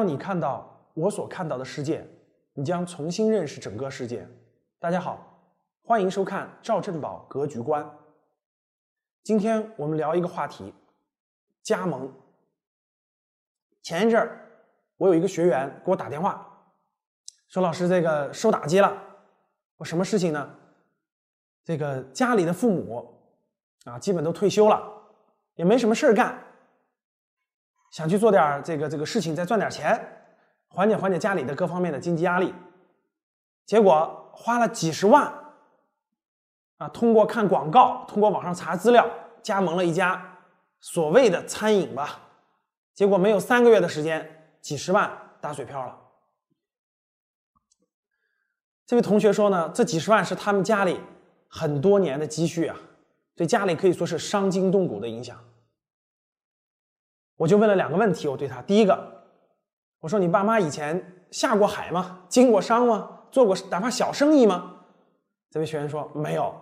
当你看到我所看到的世界，你将重新认识整个世界。大家好，欢迎收看赵振宝格局观。今天我们聊一个话题：加盟。前一阵儿，我有一个学员给我打电话，说：“老师，这个受打击了。”我什么事情呢？这个家里的父母啊，基本都退休了，也没什么事儿干，想去做点这个这个事情，再赚点钱，缓解缓解家里的各方面的经济压力。结果花了几十万啊，通过看广告，通过网上查资料，加盟了一家所谓的餐饮吧。结果没有三个月的时间，几十万打水漂了。这位同学说呢，这几十万是他们家里很多年的积蓄啊，对家里可以说是伤筋动骨的影响。我就问了两个问题，我对他，第一个，我说你爸妈以前下过海吗？经过商吗？做过哪怕小生意吗？这位学员说没有。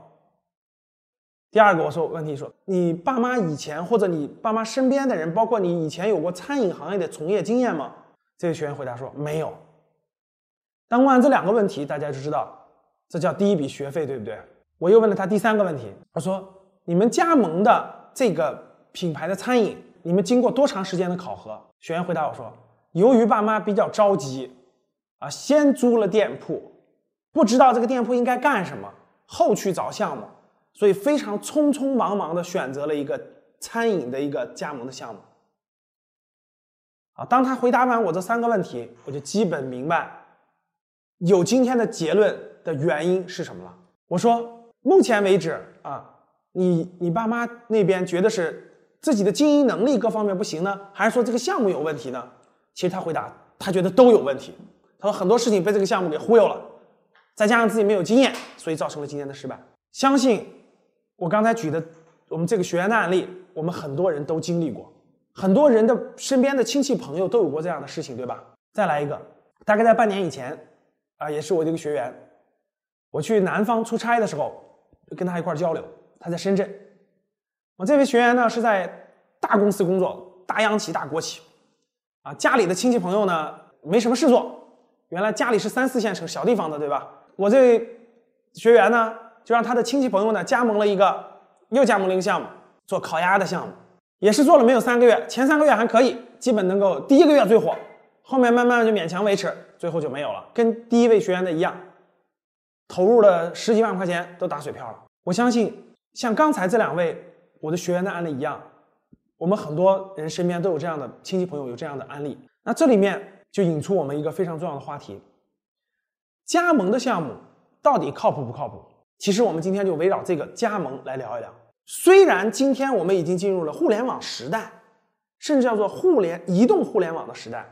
第二个，我说问题说，你爸妈以前或者你爸妈身边的人，包括你以前有过餐饮行业的从业经验吗？这位学员回答说没有。当问完这两个问题，大家就知道这叫第一笔学费，对不对？我又问了他第三个问题，我说你们加盟的这个品牌的餐饮，你们经过多长时间的考核？学员回答我说，由于爸妈比较着急，啊，先租了店铺，不知道这个店铺应该干什么，后去找项目。所以非常匆匆忙忙的选择了一个餐饮的一个加盟的项目。啊，当他回答完我这三个问题，我就基本明白有今天的结论的原因是什么了。我说，目前为止啊，你你爸妈那边觉得是自己的经营能力各方面不行呢，还是说这个项目有问题呢？其实他回答，他觉得都有问题。他说很多事情被这个项目给忽悠了，再加上自己没有经验，所以造成了今天的失败。相信。我刚才举的我们这个学员的案例，我们很多人都经历过，很多人的身边的亲戚朋友都有过这样的事情，对吧？再来一个，大概在半年以前，啊，也是我这个学员，我去南方出差的时候，跟他一块交流，他在深圳。我这位学员呢是在大公司工作，大央企、大国企，啊，家里的亲戚朋友呢没什么事做，原来家里是三四线城小地方的，对吧？我这位学员呢。就让他的亲戚朋友呢加盟了一个，又加盟了一个项目，做烤鸭的项目，也是做了没有三个月，前三个月还可以，基本能够第一个月最火，后面慢慢就勉强维持，最后就没有了，跟第一位学员的一样，投入了十几万块钱都打水漂了。我相信像刚才这两位我的学员的案例一样，我们很多人身边都有这样的亲戚朋友有这样的案例。那这里面就引出我们一个非常重要的话题：加盟的项目到底靠谱不靠谱？其实我们今天就围绕这个加盟来聊一聊。虽然今天我们已经进入了互联网时代，甚至叫做互联移动互联网的时代。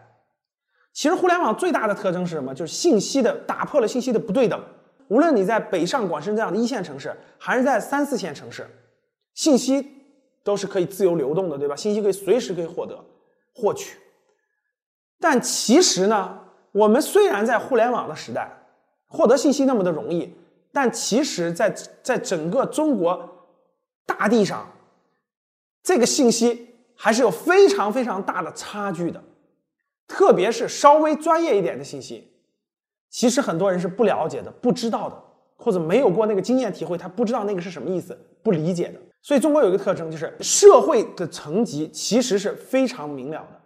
其实互联网最大的特征是什么？就是信息的打破了信息的不对等。无论你在北上广深这样的一线城市，还是在三四线城市，信息都是可以自由流动的，对吧？信息可以随时可以获得、获取。但其实呢，我们虽然在互联网的时代，获得信息那么的容易。但其实，在在整个中国大地上，这个信息还是有非常非常大的差距的，特别是稍微专业一点的信息，其实很多人是不了解的、不知道的，或者没有过那个经验体会，他不知道那个是什么意思，不理解的。所以，中国有一个特征，就是社会的层级其实是非常明了的。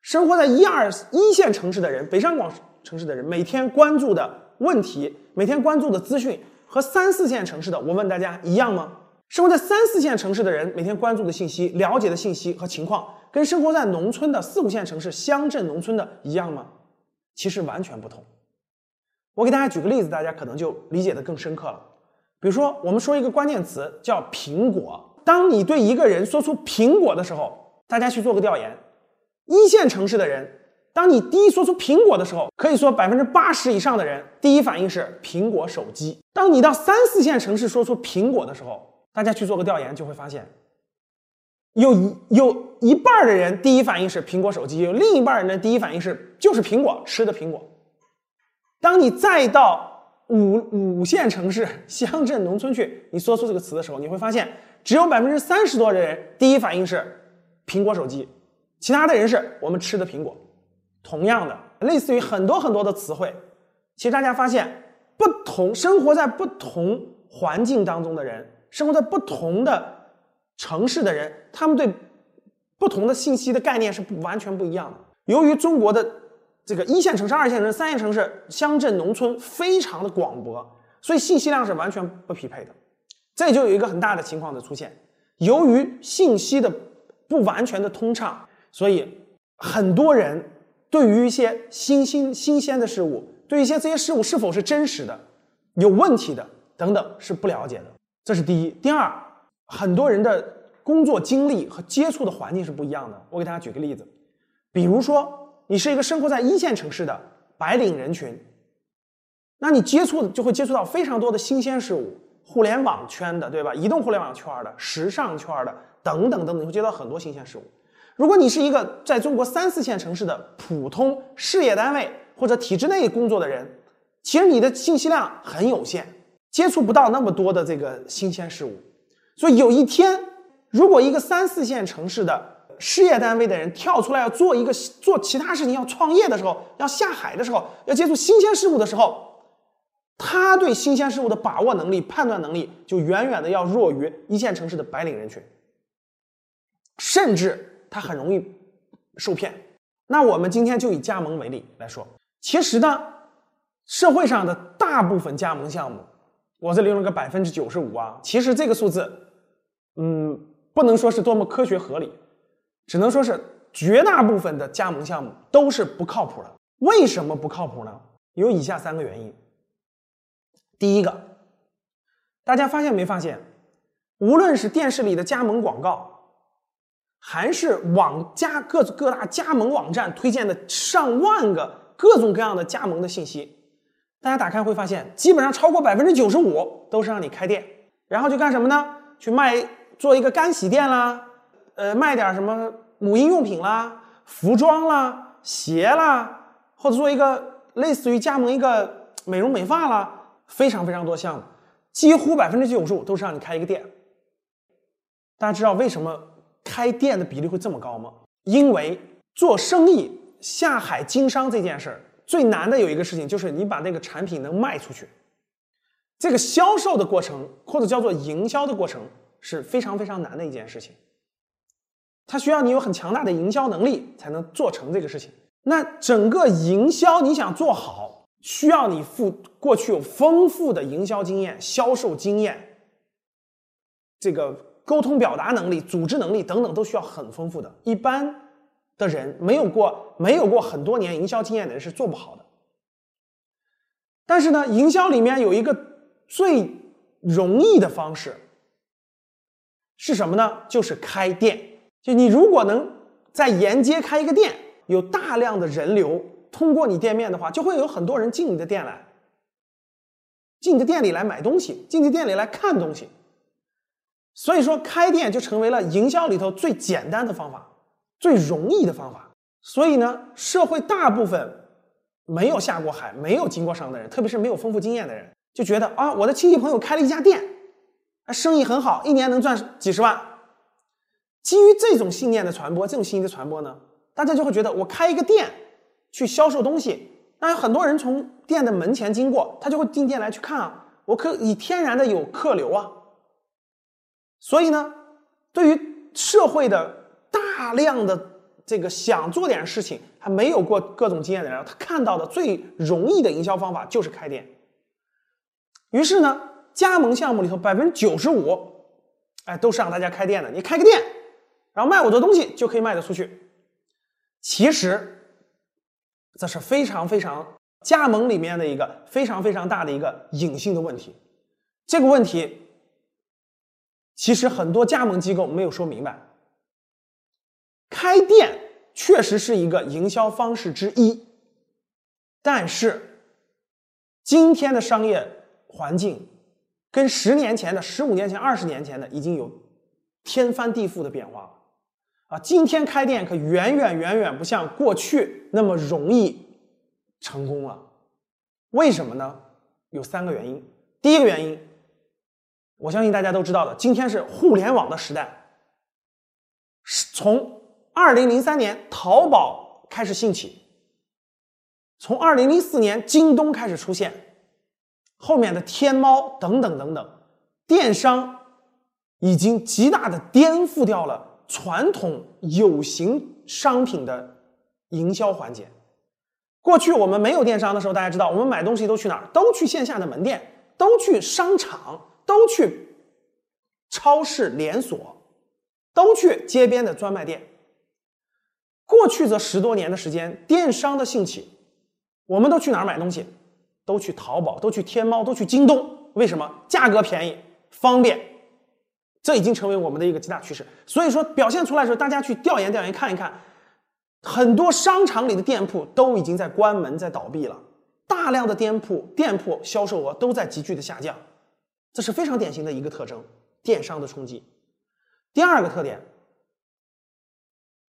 生活在一二一线城市的人，北上广城市的人，每天关注的。问题每天关注的资讯和三四线城市的，我问大家一样吗？生活在三四线城市的人每天关注的信息、了解的信息和情况，跟生活在农村的四五线城市、乡镇农村的一样吗？其实完全不同。我给大家举个例子，大家可能就理解的更深刻了。比如说，我们说一个关键词叫“苹果”。当你对一个人说出“苹果”的时候，大家去做个调研，一线城市的人。当你第一说出苹果的时候，可以说百分之八十以上的人第一反应是苹果手机。当你到三四线城市说出苹果的时候，大家去做个调研就会发现，有一有一半的人第一反应是苹果手机，有另一半人的第一反应是就是苹果吃的苹果。当你再到五五线城市、乡镇、农村去，你说出这个词的时候，你会发现只有百分之三十多的人第一反应是苹果手机，其他的人是我们吃的苹果。同样的，类似于很多很多的词汇，其实大家发现，不同生活在不同环境当中的人，生活在不同的城市的人，他们对不同的信息的概念是不完全不一样的。由于中国的这个一线城市、二线城市、三线城市、乡镇、农村非常的广博，所以信息量是完全不匹配的。这就有一个很大的情况的出现，由于信息的不完全的通畅，所以很多人对于一些新新新鲜的事物，对一些这些事物是否是真实的、有问题的等等是不了解的。这是第一。第二，很多人的工作经历和接触的环境是不一样的。我给大家举个例子，比如说你是一个生活在一线城市的白领人群，那你接触就会接触到非常多的新鲜事物。互联网圈的，对吧？移动互联网圈的、时尚圈的等等等等，你会接到很多新鲜事物。如果你是一个在中国三四线城市的普通事业单位或者体制内工作的人，其实你的信息量很有限，接触不到那么多的这个新鲜事物。所以有一天，如果一个三四线城市的事业单位的人跳出来要做一个做其他事情、要创业的时候、要下海的时候、要接触新鲜事物的时候，他对新鲜事物的把握能力、判断能力就远远的要弱于一线城市的白领人群，甚至他很容易受骗。那我们今天就以加盟为例来说，其实呢，社会上的大部分加盟项目，我这里用了个百分之九十五啊，其实这个数字，嗯，不能说是多么科学合理，只能说是绝大部分的加盟项目都是不靠谱的。为什么不靠谱呢？有以下三个原因。第一个，大家发现没发现，无论是电视里的加盟广告，还是网加各各大加盟网站推荐的上万个各种各样的加盟的信息，大家打开会发现，基本上超过百分之九十五都是让你开店，然后去干什么呢？去卖做一个干洗店啦，呃，卖点什么母婴用品啦、服装啦、鞋啦，或者做一个类似于加盟一个美容美发啦。非常非常多项目，几乎百分之九十五都是让你开一个店。大家知道为什么开店的比例会这么高吗？因为做生意下海经商这件事儿最难的有一个事情，就是你把那个产品能卖出去。这个销售的过程或者叫做营销的过程是非常非常难的一件事情。它需要你有很强大的营销能力才能做成这个事情。那整个营销你想做好。需要你付过去有丰富的营销经验、销售经验，这个沟通表达能力、组织能力等等都需要很丰富的。一般的人没有过没有过很多年营销经验的人是做不好的。但是呢，营销里面有一个最容易的方式是什么呢？就是开店。就你如果能在沿街开一个店，有大量的人流。通过你店面的话，就会有很多人进你的店来，进你的店里来买东西，进你店里来看东西。所以说，开店就成为了营销里头最简单的方法，最容易的方法。所以呢，社会大部分没有下过海、没有经过商的人，特别是没有丰富经验的人，就觉得啊，我的亲戚朋友开了一家店，生意很好，一年能赚几十万。基于这种信念的传播，这种信息的传播呢，大家就会觉得我开一个店。去销售东西，那有很多人从店的门前经过，他就会进店来去看啊，我可以天然的有客流啊。所以呢，对于社会的大量的这个想做点事情还没有过各种经验的人，他看到的最容易的营销方法就是开店。于是呢，加盟项目里头百分之九十五，哎，都是让大家开店的。你开个店，然后卖我的东西就可以卖得出去。其实。这是非常非常加盟里面的一个非常非常大的一个隐性的问题。这个问题其实很多加盟机构没有说明白。开店确实是一个营销方式之一，但是今天的商业环境跟十年前的、十五年前、二十年前的已经有天翻地覆的变化了。啊，今天开店可远远远远不像过去那么容易成功了。为什么呢？有三个原因。第一个原因，我相信大家都知道的，今天是互联网的时代。是从二零零三年淘宝开始兴起，从二零零四年京东开始出现，后面的天猫等等等等，电商已经极大的颠覆掉了传统有形商品的营销环节。过去我们没有电商的时候，大家知道我们买东西都去哪儿？都去线下的门店，都去商场，都去超市连锁，都去街边的专卖店。过去这十多年的时间，电商的兴起。我们都去哪儿买东西？都去淘宝，都去天猫，都去京东。为什么？价格便宜，方便。这已经成为我们的一个极大趋势。所以说，表现出来的时候，大家去调研调研，看一看，很多商场里的店铺都已经在关门，在倒闭了。大量的店铺店铺销售额都在急剧的下降，这是非常典型的一个特征，电商的冲击。第二个特点，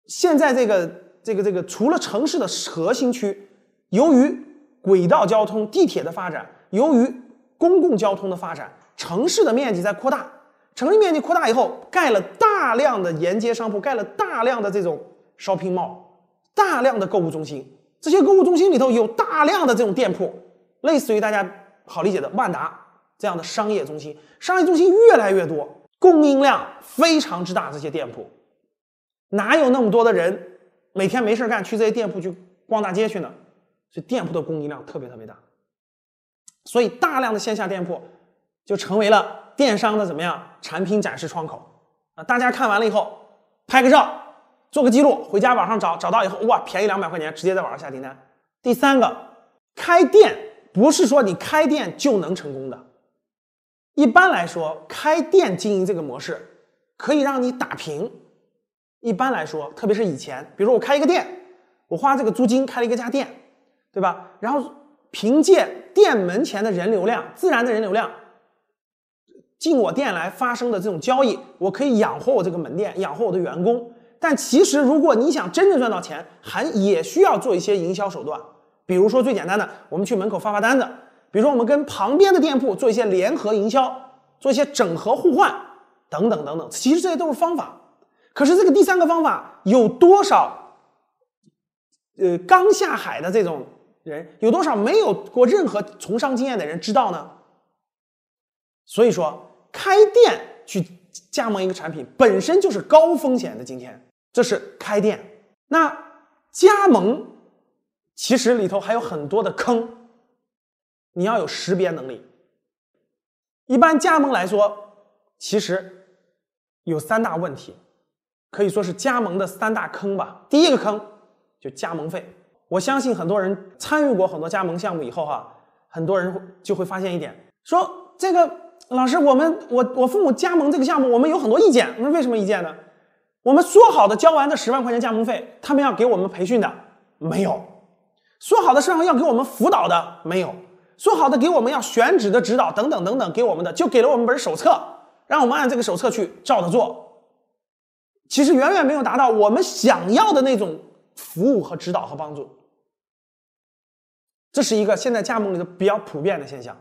现在这个这个这个，除了城市的核心区。由于轨道交通、地铁的发展，由于公共交通的发展，城市的面积在扩大。城市面积扩大以后，盖了大量的沿街商铺，盖了大量的这种 shopping mall，大量的购物中心。这些购物中心里头有大量的这种店铺，类似于大家好理解的万达这样的商业中心。商业中心越来越多，供应量非常之大。这些店铺哪有那么多的人每天没事干去这些店铺去逛大街去呢？这店铺的供应量特别特别大，所以大量的线下店铺就成为了电商的怎么样产品展示窗口啊！大家看完了以后拍个照，做个记录，回家网上找找到以后，哇，便宜两百块钱，直接在网上下订单。第三个，开店不是说你开店就能成功的，一般来说，开店经营这个模式可以让你打平。一般来说，特别是以前，比如我开一个店，我花这个租金开了一个家店。对吧？然后凭借店门前的人流量，自然的人流量，进我店来发生的这种交易，我可以养活我这个门店，养活我的员工。但其实，如果你想真正赚到钱，还也需要做一些营销手段。比如说最简单的，我们去门口发发单子；比如说我们跟旁边的店铺做一些联合营销，做一些整合互换，等等等等。其实这些都是方法。可是这个第三个方法有多少？呃，刚下海的这种。人有多少没有过任何从商经验的人知道呢？所以说，开店去加盟一个产品本身就是高风险的。今天这是开店，那加盟其实里头还有很多的坑，你要有识别能力。一般加盟来说，其实有三大问题，可以说是加盟的三大坑吧。第一个坑就加盟费。我相信很多人参与过很多加盟项目以后，哈，很多人就会发现一点，说这个老师，我们我我父母加盟这个项目，我们有很多意见。我说为什么意见呢？我们说好的交完这十万块钱加盟费，他们要给我们培训的没有；说好的是要给我们辅导的没有；说好的给我们要选址的指导等等等等给我们的，就给了我们本手册，让我们按这个手册去照着做。其实远远没有达到我们想要的那种。服务和指导和帮助，这是一个现在加盟里头比较普遍的现象。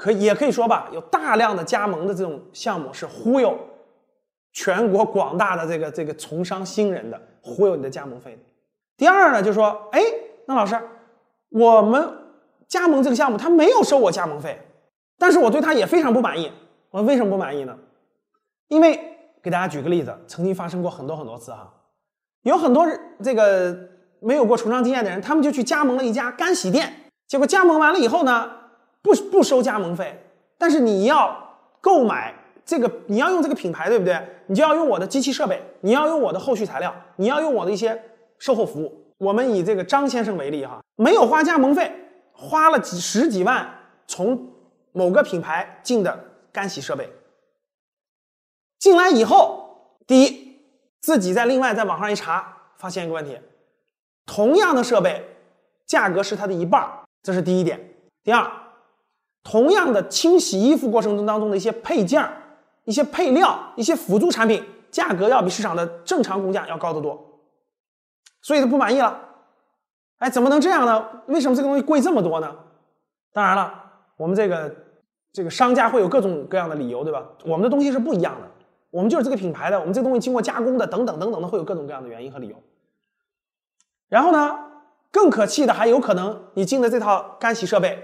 可也可以说吧，有大量的加盟的这种项目是忽悠全国广大的这个这个从商新人的，忽悠你的加盟费。第二呢，就说，哎，那老师，我们加盟这个项目他没有收我加盟费，但是我对他也非常不满意。我为什么不满意呢？因为给大家举个例子，曾经发生过很多很多次哈。有很多这个没有过从商经验的人，他们就去加盟了一家干洗店，结果加盟完了以后呢，不不收加盟费，但是你要购买这个，你要用这个品牌，对不对？你就要用我的机器设备，你要用我的后续材料，你要用我的一些售后服务。我们以这个张先生为例哈，没有花加盟费，花了几十几万从某个品牌进的干洗设备，进来以后，第一。自己在另外在网上一查，发现一个问题：同样的设备，价格是它的一半这是第一点。第二，同样的清洗衣服过程中当中的一些配件一些配料、一些辅助产品，价格要比市场的正常工价要高得多，所以他不满意了。哎，怎么能这样呢？为什么这个东西贵这么多呢？当然了，我们这个这个商家会有各种各样的理由，对吧？我们的东西是不一样的。我们就是这个品牌的，我们这个东西经过加工的，等等等等的，会有各种各样的原因和理由。然后呢，更可气的还有可能你进的这套干洗设备，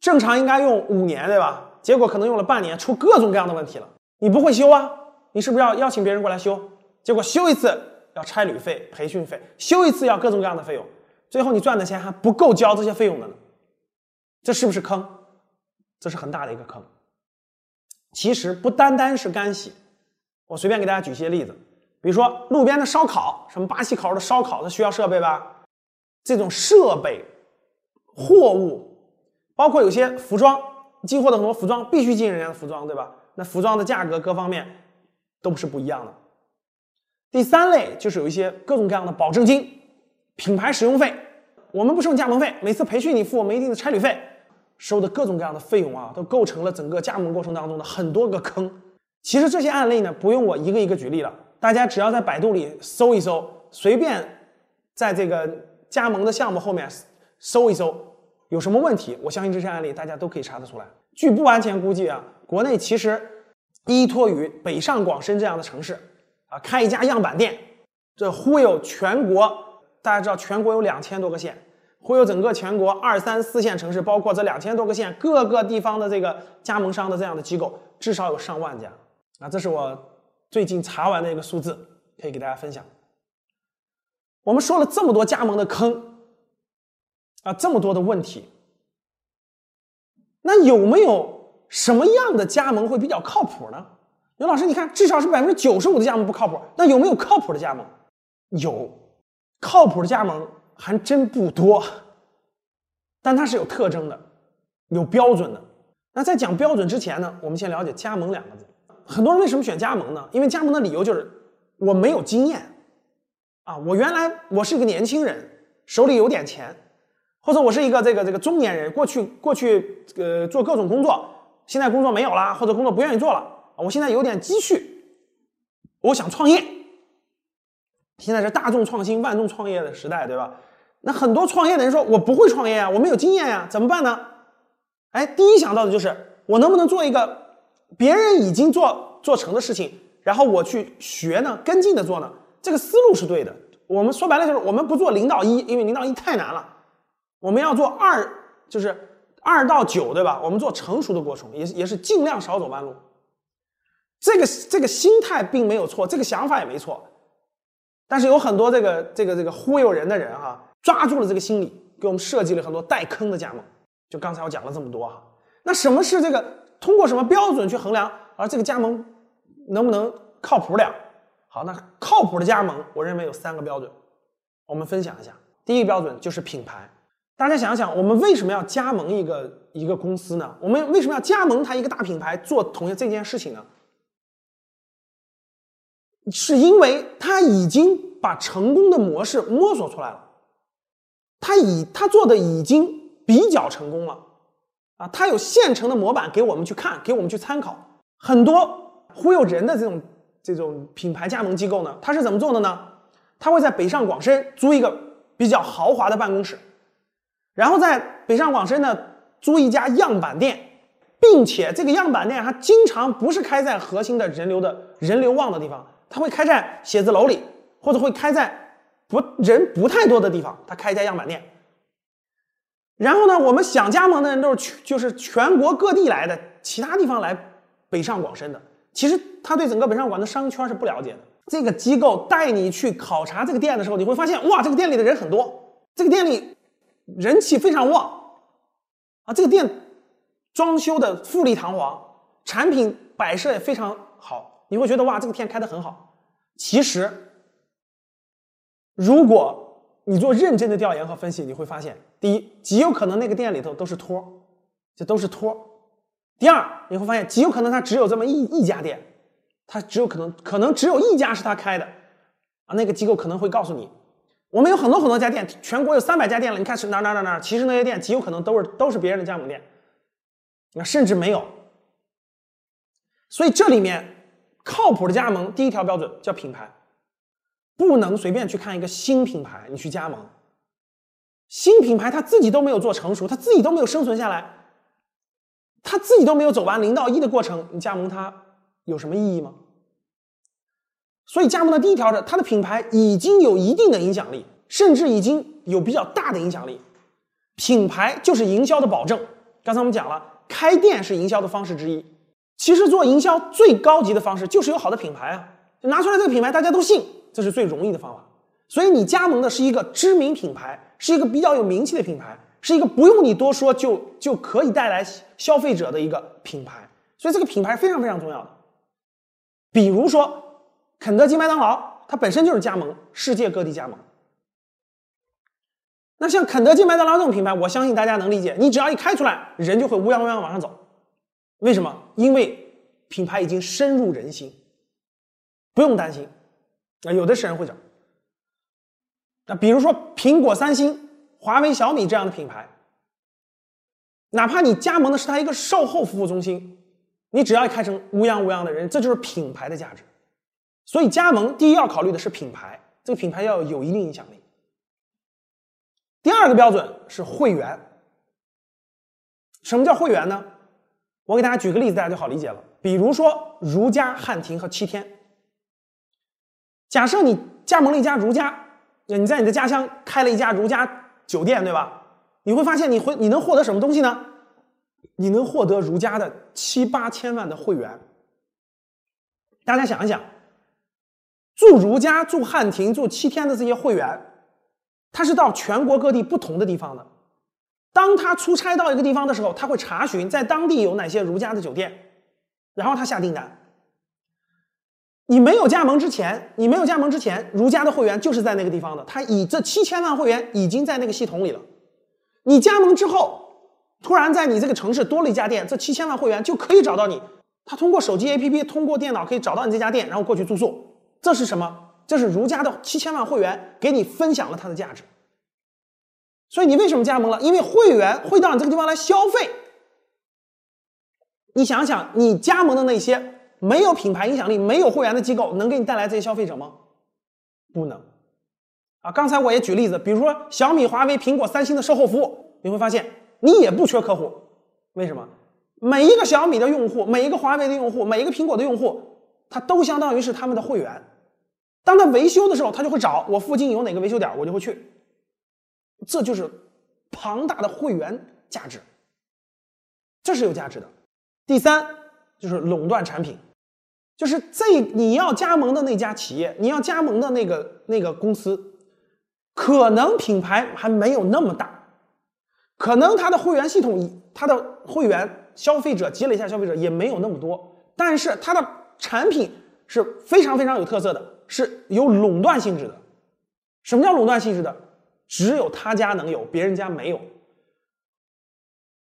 正常应该用五年，对吧？结果可能用了半年，出各种各样的问题了。你不会修啊？你是不是要邀请别人过来修？结果修一次要差旅费、培训费，修一次要各种各样的费用，最后你赚的钱还不够交这些费用的呢。这是不是坑？这是很大的一个坑。其实不单单是干洗，我随便给大家举些例子，比如说路边的烧烤，什么巴西烤肉的烧烤，它需要设备吧？这种设备、货物，包括有些服装，进货的很多服装必须进人家的服装，对吧？那服装的价格各方面都是不一样的。第三类就是有一些各种各样的保证金、品牌使用费，我们不收加盟费，每次培训你付我们一定的差旅费。收的各种各样的费用啊，都构成了整个加盟过程当中的很多个坑。其实这些案例呢，不用我一个一个举例了，大家只要在百度里搜一搜，随便在这个加盟的项目后面搜一搜，有什么问题，我相信这些案例大家都可以查得出来。据不完全估计啊，国内其实依托于北上广深这样的城市啊，开一家样板店，这忽悠全国。大家知道，全国有两千多个县。忽悠整个全国二三四线城市，包括这两千多个县各个地方的这个加盟商的这样的机构，至少有上万家啊！这是我最近查完的一个数字，可以给大家分享。我们说了这么多加盟的坑啊，这么多的问题，那有没有什么样的加盟会比较靠谱呢？刘老师，你看，至少是百分之九十五的加盟不靠谱，那有没有靠谱的加盟？有，靠谱的加盟。还真不多，但它是有特征的，有标准的。那在讲标准之前呢，我们先了解“加盟”两个字。很多人为什么选加盟呢？因为加盟的理由就是我没有经验啊，我原来我是一个年轻人，手里有点钱，或者我是一个这个这个中年人，过去过去呃做各种工作，现在工作没有了，或者工作不愿意做了，我现在有点积蓄，我想创业。现在是大众创新、万众创业的时代，对吧？那很多创业的人说：“我不会创业啊，我没有经验呀，怎么办呢？”哎，第一想到的就是我能不能做一个别人已经做做成的事情，然后我去学呢，跟进的做呢？这个思路是对的。我们说白了就是我们不做零到一，因为零到一太难了。我们要做二，就是二到九，对吧？我们做成熟的过程，也也是尽量少走弯路。这个这个心态并没有错，这个想法也没错。但是有很多这个这个这个忽悠人的人哈。抓住了这个心理，给我们设计了很多带坑的加盟。就刚才我讲了这么多哈，那什么是这个？通过什么标准去衡量？而这个加盟能不能靠谱点？好，那靠谱的加盟，我认为有三个标准，我们分享一下。第一个标准就是品牌。大家想想，我们为什么要加盟一个一个公司呢？我们为什么要加盟它一个大品牌做同样这件事情呢？是因为它已经把成功的模式摸索出来了。他已他做的已经比较成功了，啊，他有现成的模板给我们去看，给我们去参考。很多忽悠人的这种这种品牌加盟机构呢，他是怎么做的呢？他会在北上广深租一个比较豪华的办公室，然后在北上广深呢租一家样板店，并且这个样板店还经常不是开在核心的人流的人流旺的地方，它会开在写字楼里，或者会开在。不人不太多的地方，他开一家样板店。然后呢，我们想加盟的人都是就是全国各地来的，其他地方来北上广深的。其实他对整个北上广的商圈是不了解的。这个机构带你去考察这个店的时候，你会发现，哇，这个店里的人很多，这个店里人气非常旺啊，这个店装修的富丽堂皇，产品摆设也非常好，你会觉得哇，这个店开的很好。其实。如果你做认真的调研和分析，你会发现，第一，极有可能那个店里头都是托，这都是托；第二，你会发现，极有可能他只有这么一一家店，他只有可能可能只有一家是他开的，啊，那个机构可能会告诉你，我们有很多很多家店，全国有三百家店了，你看是哪哪哪哪，其实那些店极有可能都是都是别人的加盟店，那甚至没有。所以这里面靠谱的加盟，第一条标准叫品牌。不能随便去看一个新品牌，你去加盟。新品牌他自己都没有做成熟，他自己都没有生存下来，他自己都没有走完零到一的过程，你加盟它有什么意义吗？所以加盟的第一条是，它的品牌已经有一定的影响力，甚至已经有比较大的影响力。品牌就是营销的保证。刚才我们讲了，开店是营销的方式之一。其实做营销最高级的方式就是有好的品牌啊，拿出来这个品牌大家都信，这是最容易的方法。所以你加盟的是一个知名品牌，是一个比较有名气的品牌，是一个不用你多说就就可以带来消费者的一个品牌。所以这个品牌非常非常重要的。比如说肯德基、麦当劳，它本身就是加盟，世界各地加盟。那像肯德基、麦当劳这种品牌，我相信大家能理解。你只要一开出来，人就会乌泱乌泱往上走。为什么？因为品牌已经深入人心，不用担心。啊，有的是人会讲。那比如说苹果、三星、华为、小米这样的品牌，哪怕你加盟的是它一个售后服务中心，你只要一开成乌泱乌泱的人，这就是品牌的价值。所以加盟第一要考虑的是品牌，这个品牌要有一定影响力。第二个标准是会员。什么叫会员呢？我给大家举个例子，大家就好理解了。比如说如家、汉庭和七天。假设你加盟了一家如家，你在你的家乡开了一家如家酒店，对吧？你会发现你会你能获得什么东西呢？你能获得如家的七八千万的会员。大家想一想，住如家、住汉庭、住七天的这些会员。他是到全国各地不同的地方的。当他出差到一个地方的时候，他会查询在当地有哪些如家的酒店，然后他下订单。你没有加盟之前，你没有加盟之前，如家的会员就是在那个地方的，他以这七千万会员已经在那个系统里了。你加盟之后，突然在你这个城市多了一家店，这七千万会员就可以找到你。他通过手机 APP，通过电脑可以找到你这家店，然后过去住宿。这是什么？这是如家的七千万会员给你分享了它的价值，所以你为什么加盟了？因为会员会到你这个地方来消费。你想想，你加盟的那些没有品牌影响力、没有会员的机构，能给你带来这些消费者吗？不能。啊，刚才我也举例子，比如说小米、华为、苹果、三星的售后服务，你会发现你也不缺客户。为什么？每一个小米的用户、每一个华为的用户、每一个苹果的用户，他都相当于是他们的会员。当他维修的时候，他就会找我附近有哪个维修点，我就会去。这就是庞大的会员价值，这是有价值的。第三就是垄断产品，就是这你要加盟的那家企业，你要加盟的那个那个公司，可能品牌还没有那么大，可能它的会员系统，它的会员消费者积累下消费者也没有那么多，但是它的产品是非常非常有特色的。是有垄断性质的。什么叫垄断性质的？只有他家能有，别人家没有。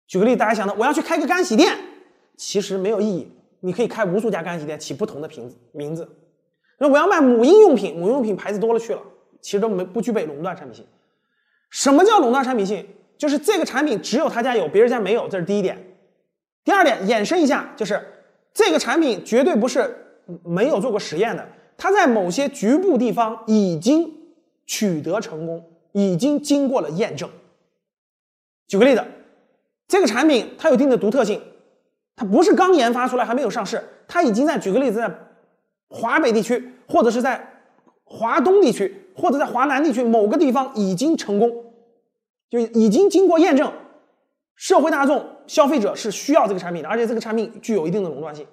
举个例，大家想到我要去开个干洗店，其实没有意义。你可以开无数家干洗店，起不同的名字名字。那我要卖母婴用品，母婴用品牌子多了去了，其实都没不具备垄断产品性。什么叫垄断产品性？就是这个产品只有他家有，别人家没有，这是第一点。第二点，延伸一下，就是这个产品绝对不是没有做过实验的。它在某些局部地方已经取得成功，已经经过了验证。举个例子，这个产品它有一定的独特性，它不是刚研发出来还没有上市，它已经在举个例子，在华北地区或者是在华东地区或者在华南地区某个地方已经成功，就已经经过验证，社会大众消费者是需要这个产品的，而且这个产品具有一定的垄断性。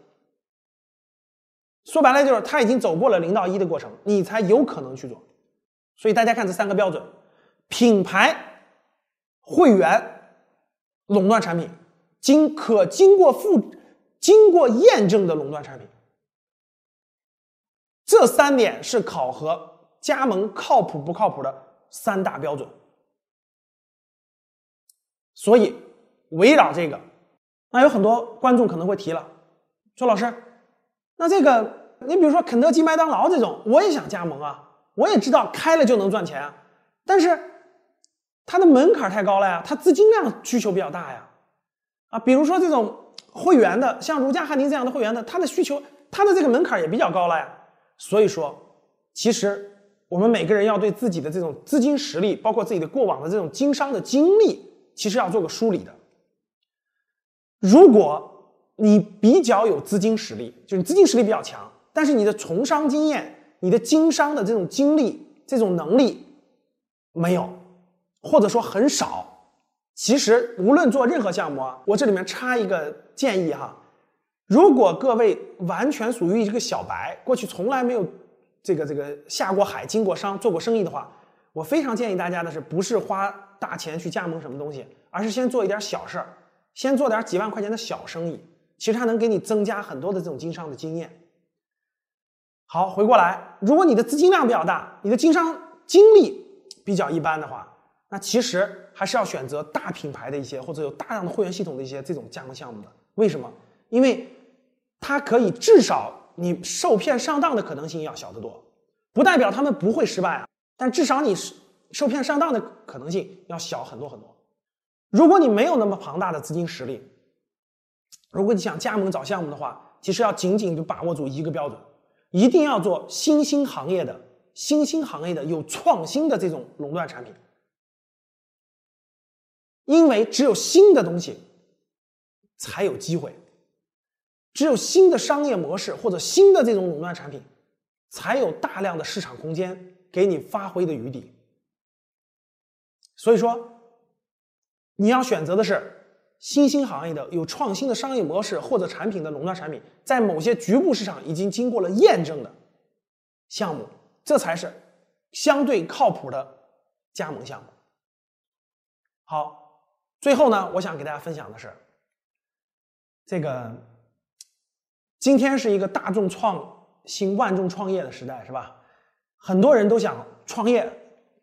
说白了就是他已经走过了零到一的过程，你才有可能去做。所以大家看这三个标准：品牌、会员、垄断产品，经可经过复经过验证的垄断产品。这三点是考核加盟靠谱不靠谱的三大标准。所以围绕这个，那有很多观众可能会提了，说老师。那这个，你比如说肯德基、麦当劳这种，我也想加盟啊，我也知道开了就能赚钱啊，但是它的门槛太高了呀，它资金量需求比较大呀，啊，比如说这种会员的，像如家、汉庭这样的会员的，它的需求，它的这个门槛也比较高了呀。所以说，其实我们每个人要对自己的这种资金实力，包括自己的过往的这种经商的经历，其实要做个梳理的。如果你比较有资金实力，就是资金实力比较强，但是你的从商经验、你的经商的这种经历、这种能力没有，或者说很少。其实无论做任何项目啊，我这里面插一个建议哈，如果各位完全属于一个小白，过去从来没有这个这个下过海、经过商、做过生意的话，我非常建议大家的是，不是花大钱去加盟什么东西，而是先做一点小事儿，先做点几万块钱的小生意，其实它能给你增加很多的这种经商的经验。好，回过来，如果你的资金量比较大，你的经商经历比较一般的话，那其实还是要选择大品牌的一些或者有大量的会员系统的一些这种加盟项目的。为什么？因为它可以至少你受骗上当的可能性要小得多，不代表他们不会失败啊，但至少你受骗上当的可能性要小很多很多。如果你没有那么庞大的资金实力，如果你想加盟找项目的话，其实要紧紧就把握住一个标准。一定要做新兴行业的、新兴行业的有创新的这种垄断产品，因为只有新的东西才有机会，只有新的商业模式或者新的这种垄断产品，才有大量的市场空间给你发挥的余地。所以说，你要选择的是。新兴行业的有创新的商业模式或者产品的垄断产品，在某些局部市场已经经过了验证的项目，这才是相对靠谱的加盟项目。好，最后呢，我想给大家分享的是，这个今天是一个大众创新、万众创业的时代，是吧？很多人都想创业，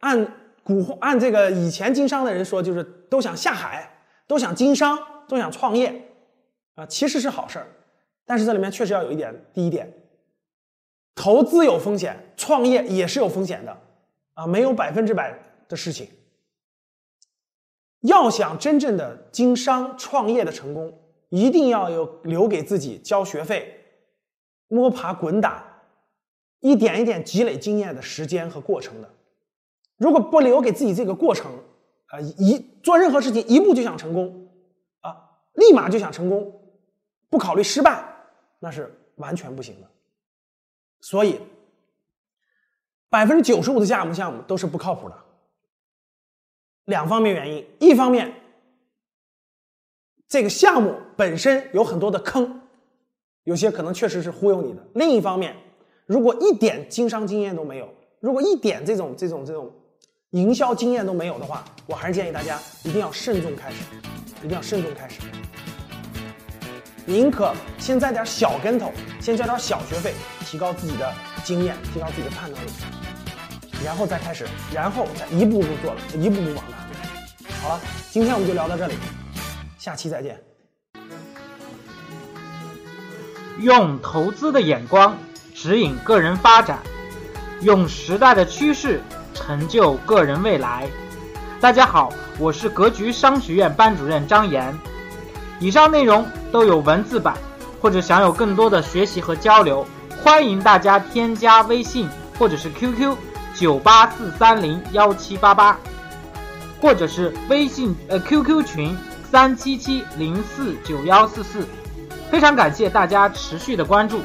按古按这个以前经商的人说，就是都想下海。都想经商，都想创业，啊，其实是好事儿，但是这里面确实要有一点，第一点，投资有风险，创业也是有风险的，啊，没有百分之百的事情。要想真正的经商创业的成功，一定要有留给自己交学费、摸爬滚打、一点一点积累经验的时间和过程的。如果不留给自己这个过程，啊，一做任何事情一步就想成功，啊，立马就想成功，不考虑失败，那是完全不行的。所以，百分之九十五的加盟项目都是不靠谱的。两方面原因，一方面，这个项目本身有很多的坑，有些可能确实是忽悠你的；另一方面，如果一点经商经验都没有，如果一点这种这种这种。营销经验都没有的话，我还是建议大家一定要慎重开始，一定要慎重开始。宁可先栽点小跟头，先交点小学费，提高自己的经验，提高自己的判断力，然后再开始，然后再一步步做了，一步步往大。好了，今天我们就聊到这里，下期再见。用投资的眼光指引个人发展，用时代的趋势。成就个人未来。大家好，我是格局商学院班主任张岩。以上内容都有文字版，或者想有更多的学习和交流，欢迎大家添加微信或者是 QQ 九八四三零幺七八八，或者是微信呃 QQ 群三七七零四九幺四四。非常感谢大家持续的关注。